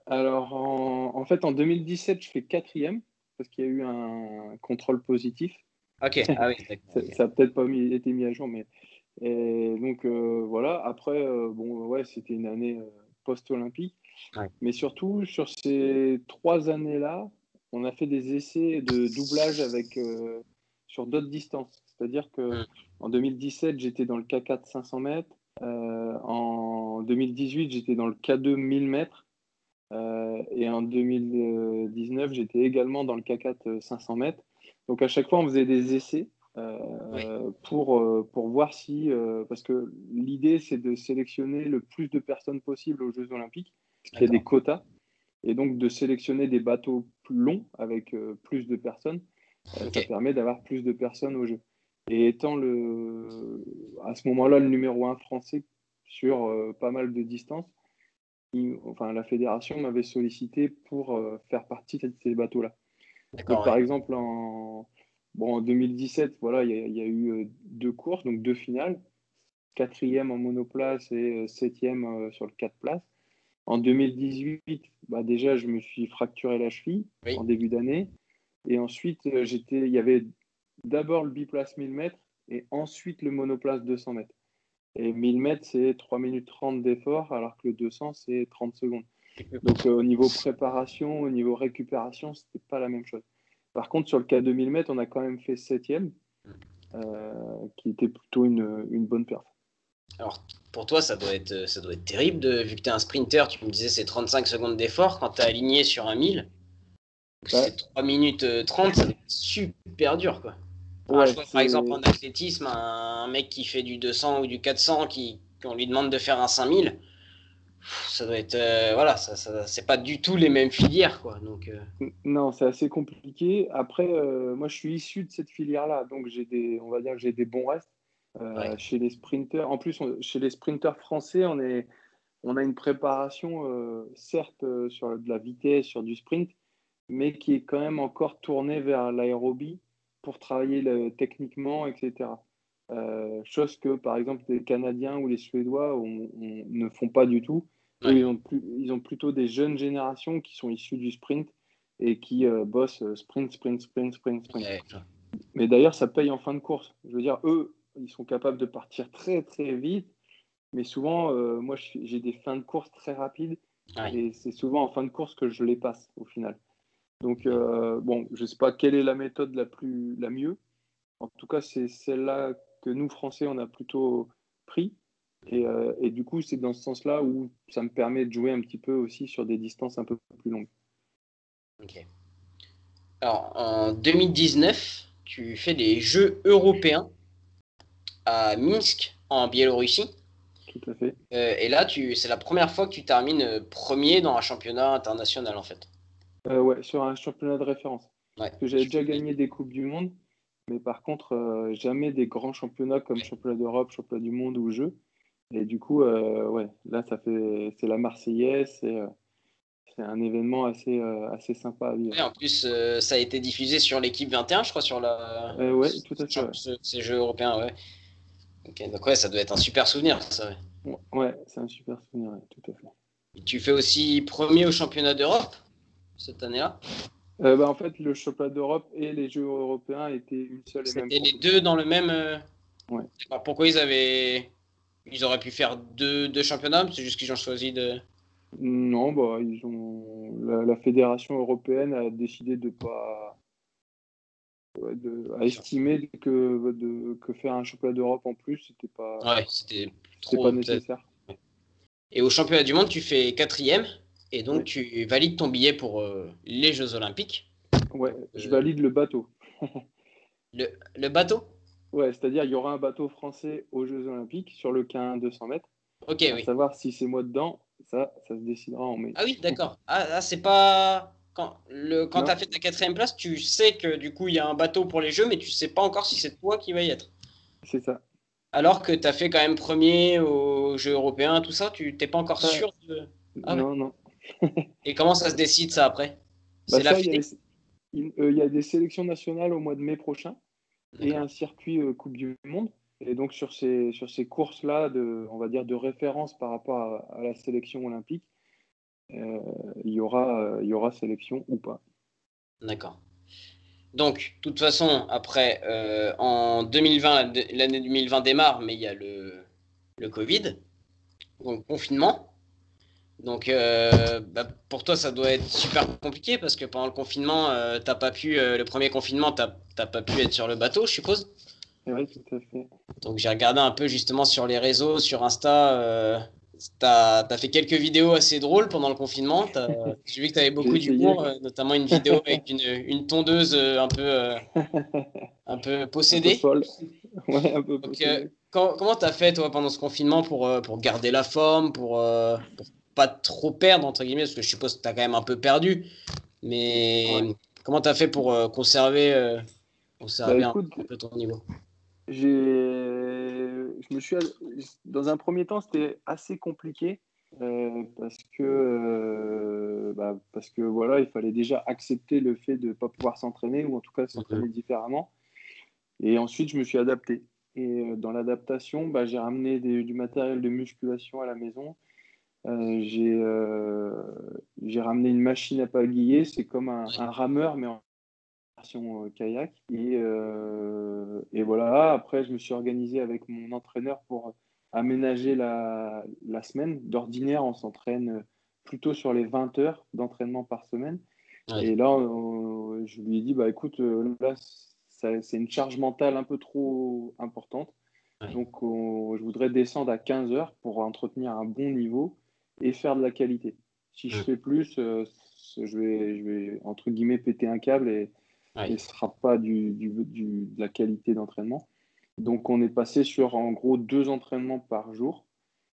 Alors, en, fait, en 2017, je fais quatrième parce qu'il y a eu un contrôle positif. Ok, (laughs) ah oui, ça n'a peut-être pas été mis à jour, mais. Et donc, euh, voilà. Après, euh, bon, ouais, c'était une année post-olympique. Mais surtout, sur ces trois années-là, on a fait des essais de doublage avec, sur d'autres distances. C'est-à-dire que en 2017, j'étais dans le K4 500 mètres. Euh, en 2018, j'étais dans le K2 1000 mètres. Euh, et en 2019, j'étais également dans le K4 500 mètres. Donc à chaque fois, on faisait des essais euh, pour, pour voir si. parce que l'idée, c'est de sélectionner le plus de personnes possible aux Jeux Olympiques. Il y a des quotas. Et donc de sélectionner des bateaux plus longs avec plus de personnes. Ça permet d'avoir plus de personnes aux Jeux. Et étant le, à ce moment-là le numéro un français sur euh, pas mal de distances, enfin, la fédération m'avait sollicité pour euh, faire partie de ces bateaux-là. Par exemple, en, bon, en 2017, voilà, il y, a eu deux courses, donc deux finales. Quatrième en monoplace et septième sur le 4 places. En 2018, bah déjà, je me suis fracturé la cheville en début d'année. Et ensuite, j'étais, il y avait d'abord le biplace 1000 mètres et ensuite le monoplace 200 mètres. Et 1000 mètres, c'est 3 minutes 30 d'effort, alors que le 200, c'est 30 secondes. Donc euh, au niveau préparation, au niveau récupération, ce n'était pas la même chose. Par contre, sur le cas de 1000 mètres, on a quand même fait 7 euh, qui était plutôt une, une bonne perf. Alors, pour toi, ça doit être, ça doit être terrible, de, vu que tu es un sprinter, tu me disais c'est 35 secondes d'effort, quand tu es aligné sur un 1000, c'est 3 minutes 30, c'est super dur. quoi par exemple, en athlétisme, un mec qui fait du 200 ou du 400, qui, on lui demande de faire un 5000, ça doit être. Euh, voilà, ça, ça c'est pas du tout les mêmes filières, quoi. Donc, euh. Non, c'est assez compliqué. Après, euh, moi, je suis issu de cette filière-là, donc j'ai des, on va dire que j'ai des bons restes. Chez les sprinters, en plus, chez les sprinters français, on, est, on a une préparation, certes, sur de la vitesse, sur du sprint, mais qui est quand même encore tournée vers l'aérobie pour travailler techniquement, etc. Euh, chose que, par exemple, les Canadiens ou les Suédois ne font pas du tout. Ils, ont ils, ont plutôt des jeunes générations qui sont issues du sprint et qui euh, bossent euh, sprint, sprint, sprint, sprint, sprint. Mais d'ailleurs, ça paye en fin de course. Je veux dire, eux, ils sont capables de partir très, très vite. Mais souvent, moi, j'ai des fins de course très rapides. Et c'est souvent en fin de course que je les passe au final. Donc, euh, bon, je ne sais pas quelle est la méthode la, plus, la mieux. En tout cas, c'est celle-là que nous, Français, on a plutôt pris. Et, euh, et du coup, c'est dans ce sens-là où ça me permet de jouer un petit peu aussi sur des distances un peu plus longues. Ok. Alors, en 2019, tu fais des Jeux européens à Minsk, en Biélorussie. Tout à fait. Euh, et là, c'est la première fois que tu termines premier dans un championnat international, en fait. Euh, ouais, sur un championnat de référence. Parce que j'avais déjà gagné des Coupes du Monde, mais par contre, euh, jamais des grands championnats comme championnat d'Europe, championnat du monde ou Jeux. Et du coup, euh, ouais, là, ça fait, c'est la Marseillaise, c'est, c'est un événement assez, assez sympa à vivre. en plus, ça a été diffusé sur l'équipe 21, je crois, sur la. ouais, tout à fait. Ces Jeux européens, ouais. donc ouais, ça doit être un super souvenir, ça. Ouais, ouais c'est un super souvenir, tout à fait. tu fais aussi premier au championnat d'Europe? Cette année-là euh, bah, En fait, le championnat d'Europe et les Jeux européens étaient une seule et même. C'était les deux dans le même. Euh, ouais. Pourquoi ils avaient. Ils auraient pu faire deux, deux championnats C'est juste qu'ils ont choisi de. Non, bah, ils ont... la, fédération européenne a décidé de pas. de... a estimé que, de... que faire un championnat d'Europe en plus, c'était pas. Ouais, c'était pas nécessaire. Et au championnat du monde, tu fais quatrième et donc, tu valides ton billet pour euh, les Jeux Olympiques. Ouais, je euh, valide le bateau. (laughs) le, le, bateau? Ouais, c'est-à-dire il y aura un bateau français aux Jeux Olympiques sur le K1 200 mètres. Ok, oui. savoir si c'est moi dedans, ça, ça se décidera en mai. Ah oui, d'accord. Ah, ah, c'est pas. Quand, le, quand tu as fait ta quatrième place, tu sais que du coup il y a un bateau pour les Jeux, mais tu sais pas encore si c'est toi qui va y être. C'est ça. Alors que tu as fait quand même premier aux Jeux européens, tout ça, tu t'es pas encore sûr de. Ah non, non. (laughs) Et comment ça se décide ça après? Bah il, y a des sélections nationales au mois de mai prochain et un circuit euh, Coupe du Monde. Et donc sur ces, sur ces courses-là, de, on va dire de référence par rapport à, la sélection olympique, euh, il, y aura, euh, il y aura sélection ou pas. D'accord. Donc, de toute façon, après, en 2020, l'année 2020 démarre, mais il y a le, le Covid, donc confinement. Donc, euh, bah, pour toi, ça doit être super compliqué parce que pendant le confinement, euh, t'as pas pu, euh, le premier confinement, t'as pas pu être sur le bateau, je suppose. Oui, tout à fait. Donc, j'ai regardé un peu justement sur les réseaux, sur Insta. t'as as fait quelques vidéos assez drôles pendant le confinement. (laughs) J'ai vu que t'avais beaucoup d'humour, notamment une vidéo avec une, une tondeuse un peu, un peu possédée. Un peu Ouais, un peu possédée. comment t'as fait toi pendant ce confinement pour, pour garder la forme, pour, pour pas trop perdre, entre guillemets, parce que je suppose que tu as quand même un peu perdu. Mais comment tu as fait pour euh, conserver, euh, conserver bah, un peu ton niveau? je me suis dans un premier temps c'était assez compliqué euh, parce que bah, parce que voilà, il fallait déjà accepter le fait de ne pas pouvoir s'entraîner ou en tout cas s'entraîner différemment. Et ensuite, je me suis adapté. Et dans l'adaptation, bah, j'ai ramené du matériel de musculation à la maison. Euh, j'ai ramené une machine à pagayer. C'est comme un, rameur, mais en version kayak. Et, et, voilà, après, je me suis organisé avec mon entraîneur pour aménager la, la semaine. D'ordinaire, on s'entraîne plutôt sur les 20 heures d'entraînement par semaine. Et là, je lui ai dit, bah, écoute, euh, là, c'est une charge mentale un peu trop importante. Donc, je voudrais descendre à 15 heures pour entretenir un bon niveau et faire de la qualité. Si je fais plus, euh, je, vais, je vais, entre guillemets, péter un câble et, ce ne sera pas du, du, de la qualité d'entraînement. Donc, on est passé sur en gros deux entraînements par jour,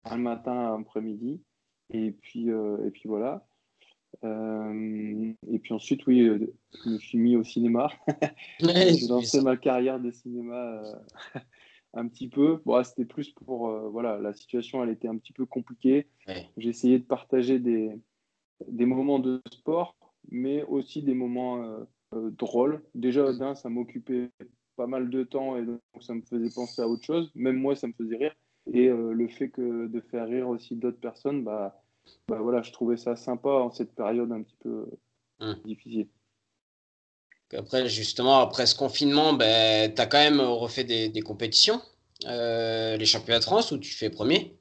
un matin, un après-midi. Et puis, euh, et puis voilà. Euh, et puis ensuite, oui, je me suis mis au cinéma. (laughs) J'ai lancé ma carrière de cinéma (laughs) un petit peu. Bon, C'était plus pour. voilà, la situation, elle était un petit peu compliquée. J'ai essayé de partager des, des moments de sport, mais aussi des moments drôles. Déjà, d'un, ça m'occupait pas mal de temps et donc ça me faisait penser à autre chose. Même moi, ça me faisait rire. Et euh, le fait que de faire rire aussi d'autres personnes, bah, bah, voilà, je trouvais ça sympa en cette période un petit peu euh, hum. difficile. Après, justement, après ce confinement, ben, tu as quand même refait des, des compétitions, euh, les championnats de France, où tu fais premier.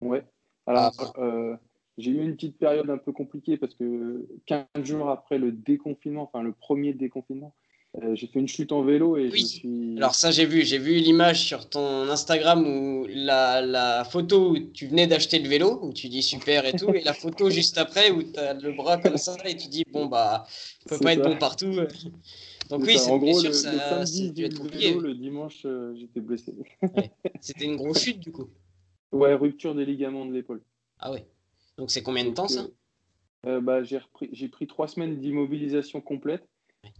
Ouais. Alors, ah. j'ai eu une petite période un peu compliquée parce que 15 jours après le déconfinement, enfin le premier déconfinement, euh, j'ai fait une chute en vélo et je suis. Alors ça j'ai vu, j'ai vu l'image sur ton Instagram où la, la photo où tu venais d'acheter le vélo, où tu dis super et tout, et la photo (laughs) juste après où tu as le bras comme ça et tu dis bon bah, peut pas être bon partout. Donc oui, c'est en gros, le, ça, le samedi, dû être vélo, le dimanche, euh, j'étais blessé. (laughs) C'était une grosse chute du coup. Ouais, rupture des ligaments de l'épaule. Ah ouais. Donc c'est combien de temps ça? euh, bah, J'ai pris trois semaines d'immobilisation complète.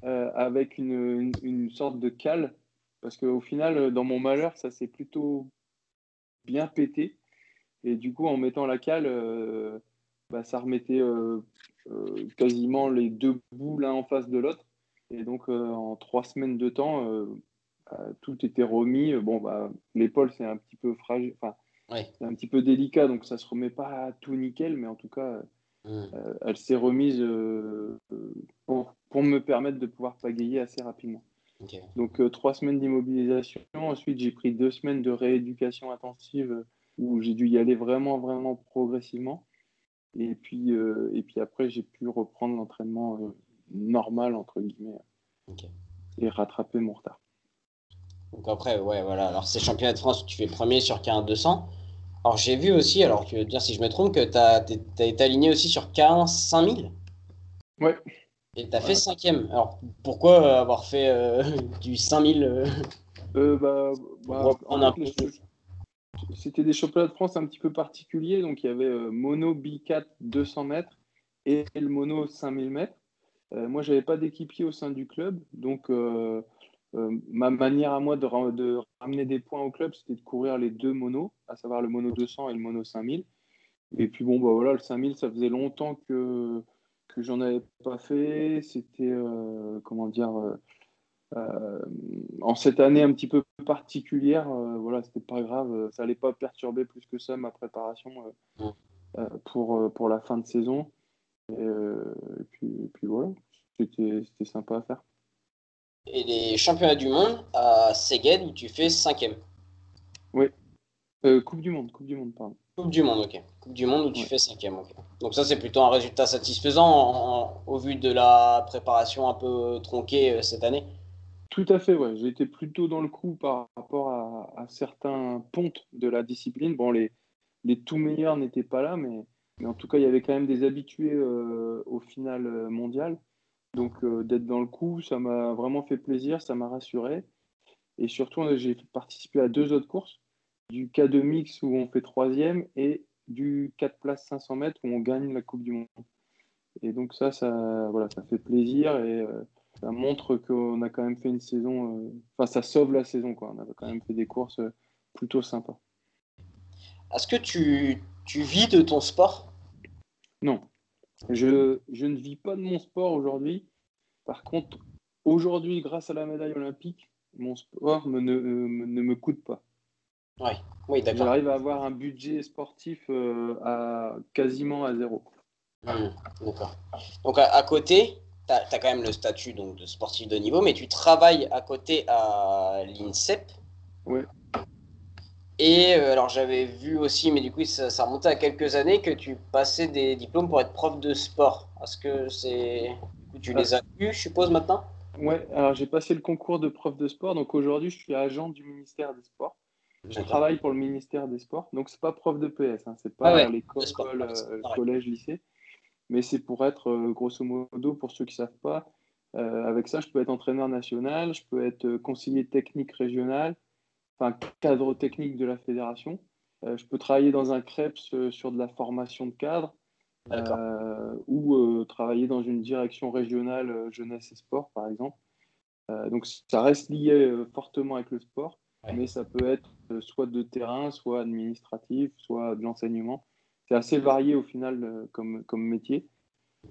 Euh, avec une, une, sorte de cale, parce qu'au final, dans mon malheur, ça s'est plutôt bien pété. Et du coup, en mettant la cale, euh, bah, ça remettait euh, quasiment les deux bouts l'un en face de l'autre. Et donc, en trois semaines de temps, bah, tout était remis. Bon, bah, l'épaule, c'est un petit peu fragile, enfin, c'est un petit peu délicat, donc ça se remet pas tout nickel, mais en tout cas, mmh. elle s'est remise pour, pour me permettre de pouvoir pagayer assez rapidement. Donc euh, trois semaines d'immobilisation. Ensuite, j'ai pris deux semaines de rééducation intensive euh, où j'ai dû y aller vraiment, vraiment progressivement. Et puis, euh, et puis après, j'ai pu reprendre l'entraînement normal, entre guillemets, et rattraper mon retard. Donc après, ouais, voilà. Alors, c'est championnat de France tu fais premier sur 15 200. Alors, j'ai vu aussi, alors tu veux dire si je me trompe, que tu as, été aligné aussi sur 15 5000 Ouais. Et tu as fait cinquième. Alors pourquoi avoir fait euh, du 5000 euh... euh, bah, bah C'était des championnats de France un petit peu particuliers. Donc il y avait euh, mono B4 200 mètres et le mono 5000 mètres. moi, j'avais pas d'équipier au sein du club. Donc ma manière à moi de, ramener des points au club, c'était de courir les deux monos, à savoir le mono 200 et le mono 5000. Et puis bon, bah voilà, le 5000, ça faisait longtemps que que j'en avais pas fait. C'était, euh, comment dire, euh, euh, en cette année un petit peu particulière, voilà, c'était pas grave. Ça allait pas perturber plus que ça ma préparation pour, pour la fin de saison. Et, puis, puis, voilà, c'était sympa à faire. Et les championnats du monde à Szeged où tu fais cinquième. Oui, Coupe du Monde, Coupe du Monde, pardon. Coupe du Monde, ok. Coupe du Monde où tu fais cinquième, ok. Donc ça, c'est plutôt un résultat satisfaisant au vu de la préparation un peu tronquée euh, cette année. Tout à fait, ouais. J'ai été plutôt dans le coup par rapport à, certains pontes de la discipline. Bon, les, les tout meilleurs n'étaient pas là, mais, mais, en tout cas, il y avait quand même des habitués euh, au final euh, mondial. Donc d'être dans le coup, ça m'a vraiment fait plaisir, ça m'a rassuré. Et surtout, j'ai participé à deux autres courses du K2 mix où on fait troisième et du 4 places 500 mètres où on gagne la Coupe du Monde. Et donc ça, ça, voilà, ça fait plaisir et euh, ça montre qu'on a quand même fait une saison, euh, enfin ça sauve la saison, quoi. on a quand même fait des courses euh, plutôt sympas. Est-ce que tu, tu vis de ton sport? Non. Je, je ne vis pas de mon sport aujourd'hui. Par contre, aujourd'hui, grâce à la médaille olympique, mon sport me, ne, ne me coûte pas. Ouais. Oui, d'accord. J'arrive à avoir un budget sportif euh, à quasiment à zéro. Hmm, d'accord. Donc à, à côté, tu as, quand même le statut donc, de sportif de niveau, mais tu travailles à côté à l'INSEP. Ouais. Et euh, alors j'avais vu aussi, mais du coup ça, ça, remontait à quelques années, que tu passais des diplômes pour être prof de sport. Est-ce que c'est... Tu les as eus, je suppose, maintenant? Ouais, alors j'ai passé le concours de prof de sport, donc aujourd'hui je suis agent du ministère des Sports. Je travaille pour le ministère des Sports, donc c'est pas prof de PS, hein, c'est pas Ah ouais, l'école, sport, euh, collège, lycée, mais c'est pour être, euh, grosso modo, pour ceux qui savent pas, euh, avec ça je peux être entraîneur national, je peux être conseiller technique régional, enfin cadre technique de la fédération, Euh, je peux travailler dans un CREPS euh, sur de la formation de cadre, euh, ou travailler dans une direction régionale jeunesse et sport, par exemple. Donc ça reste lié fortement avec le sport, Ouais. mais ça peut être soit de terrain, soit administratif, soit de l'enseignement. C'est assez varié au final comme, comme métier.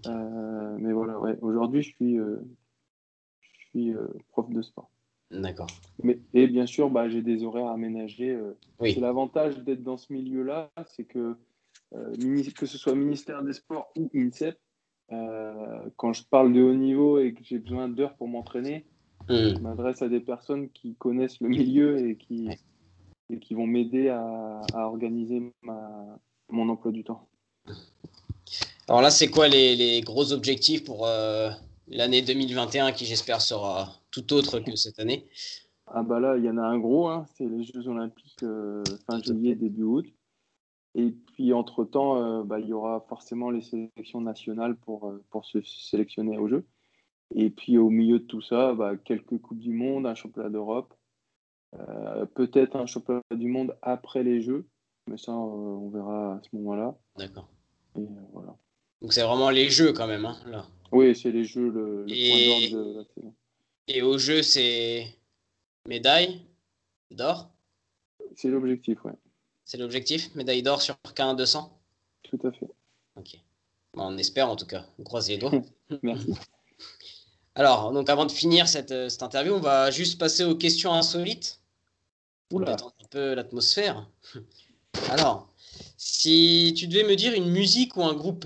Mais voilà, ouais, aujourd'hui je suis, je suis prof de sport. D'accord. Mais, et bien sûr, bah, j'ai des horaires aménagés. euh, Oui. c'est l'avantage d'être dans ce milieu-là, c'est que euh, que ce soit ministère des Sports ou INSEP, euh, quand je parle de haut niveau et que j'ai besoin d'heures pour m'entraîner, Hmm. je m'adresse à des personnes qui connaissent le milieu et qui, et qui vont m'aider à, à organiser ma, mon emploi du temps. Alors là, c'est quoi les, les gros objectifs pour euh, l'année 2021 qui j'espère sera tout autre que cette année Ah bah là, il y en a un gros, hein, c'est les Jeux Olympiques euh, fin juillet, début août. Et puis entre-temps, euh, bah, il y aura forcément les sélections nationales pour, euh, pour se sélectionner aux Jeux. Et puis au milieu de tout ça, bah, quelques Coupes du Monde, un championnat d'Europe, peut-être un championnat du monde après les Jeux, mais ça, on verra à ce moment-là. D'accord. Et, voilà. Donc c'est vraiment les jeux quand même, hein, là. Oui, c'est les Jeux, le, le Et- point d'orgue de la saison. Et au jeu, c'est médaille d'or? C'est l'objectif, ouais, C'est l'objectif Médaille d'or sur K1 200 tout à fait. Ok. Bon, on espère en tout cas. On croise les doigts. (laughs) Merci. Alors, donc avant de finir cette, euh, cette interview, on va juste passer aux questions insolites. Pour détendre un peu l'atmosphère. (laughs) Alors, si tu devais me dire une musique ou un groupe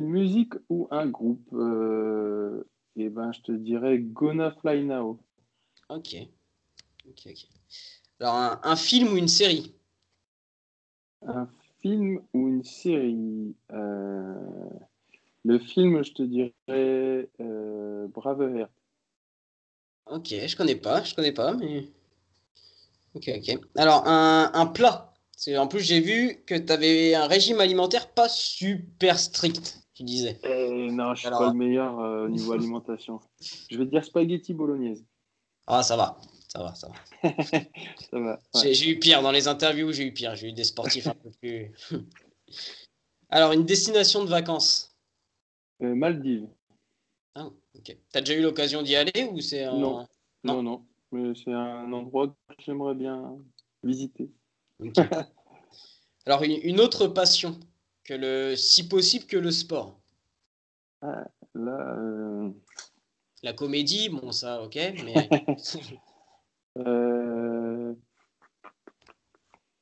Une musique ou un groupe euh, Eh ben, je te dirais Gonna Fly Now. Ok. Ok, ok. Alors, un, un film ou une série? Un film ou une série Euh, Le film, je te dirais euh, Braveheart. Ok, je connais pas, je connais pas, mais. Ok, ok. Alors, un, un plat. En plus, j'ai vu que tu avais un régime alimentaire pas super strict, tu disais. Eh, non, je suis Alors- pas le meilleur euh, au niveau (laughs) alimentation. Je vais te dire spaghetti bolognaise. Ah, ça va, ça va, ça va. (laughs) Ça va. ouais. J'ai eu pire dans les interviews, j'ai eu pire. J'ai eu des sportifs un peu plus. (laughs) Alors, une destination de vacances. Euh, Maldives. Ah, ok. T'as déjà eu l'occasion d'y aller ou c'est un... Non. Non. Non, non. Mais c'est un endroit que j'aimerais bien visiter. Alors, une, une autre passion que le, si possible, que le sport. Là, euh, La comédie, bon, ça, ok, mais. (laughs) euh,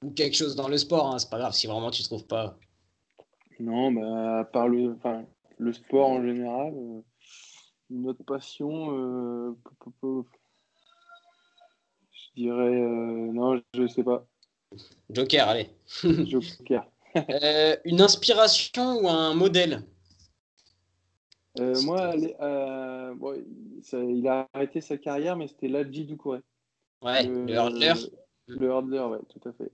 ou quelque chose dans le sport, hein, c'est pas grave si vraiment tu trouves pas. Non, bah, à part le, enfin, le sport en général, euh, une autre passion, euh, je dirais, euh, non, je sais pas, Joker, allez. Joker. Euh, une inspiration ou un modèle Euh, moi, les- euh, bon, ça- il a arrêté sa carrière, mais c'était Ladji Doucouré. Ouais, le hurdler. Le hurdler, ouais, tout à fait.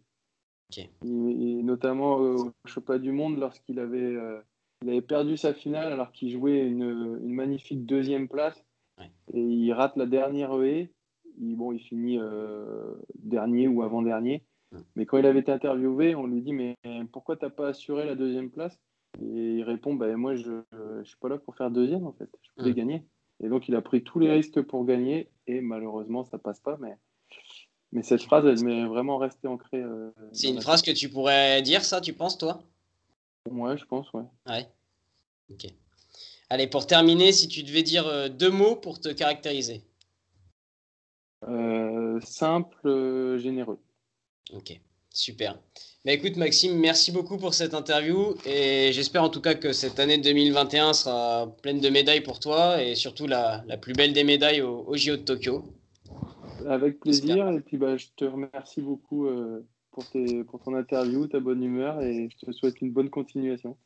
Et, et notamment au Championnat du Monde, lorsqu'il avait, il avait perdu sa finale alors qu'il jouait une, une magnifique deuxième place. Ouais. Et il rate la dernière haie. Il, bon, il finit dernier ou avant-dernier. Mais quand il avait été interviewé, on lui dit Mais pourquoi tu n'as pas assuré la deuxième place? Et il répond ben, Moi, je ne suis pas là pour faire deuxième, en fait. Je voulais Ouais. gagner. Et donc, il a pris tous les risques pour gagner. Et malheureusement, ça passe pas. Mais, mais cette phrase, elle m'est vraiment restée ancrée. euh, C'est une phrase que tu pourrais dire, ça, tu penses, toi? Ouais, je pense, ouais. Ouais. Ok. Allez, pour terminer, si tu devais dire euh, deux mots pour te caractériser. Euh, simple, généreux. Ok, super. Bah, écoute Maxime, merci beaucoup pour cette interview et j'espère en tout cas que cette année 2021 sera pleine de médailles pour toi et surtout la, la plus belle des médailles au, JO de Tokyo. Avec plaisir et puis bah, je te remercie beaucoup euh, pour, tes, pour ton interview, ta bonne humeur et je te souhaite une bonne continuation.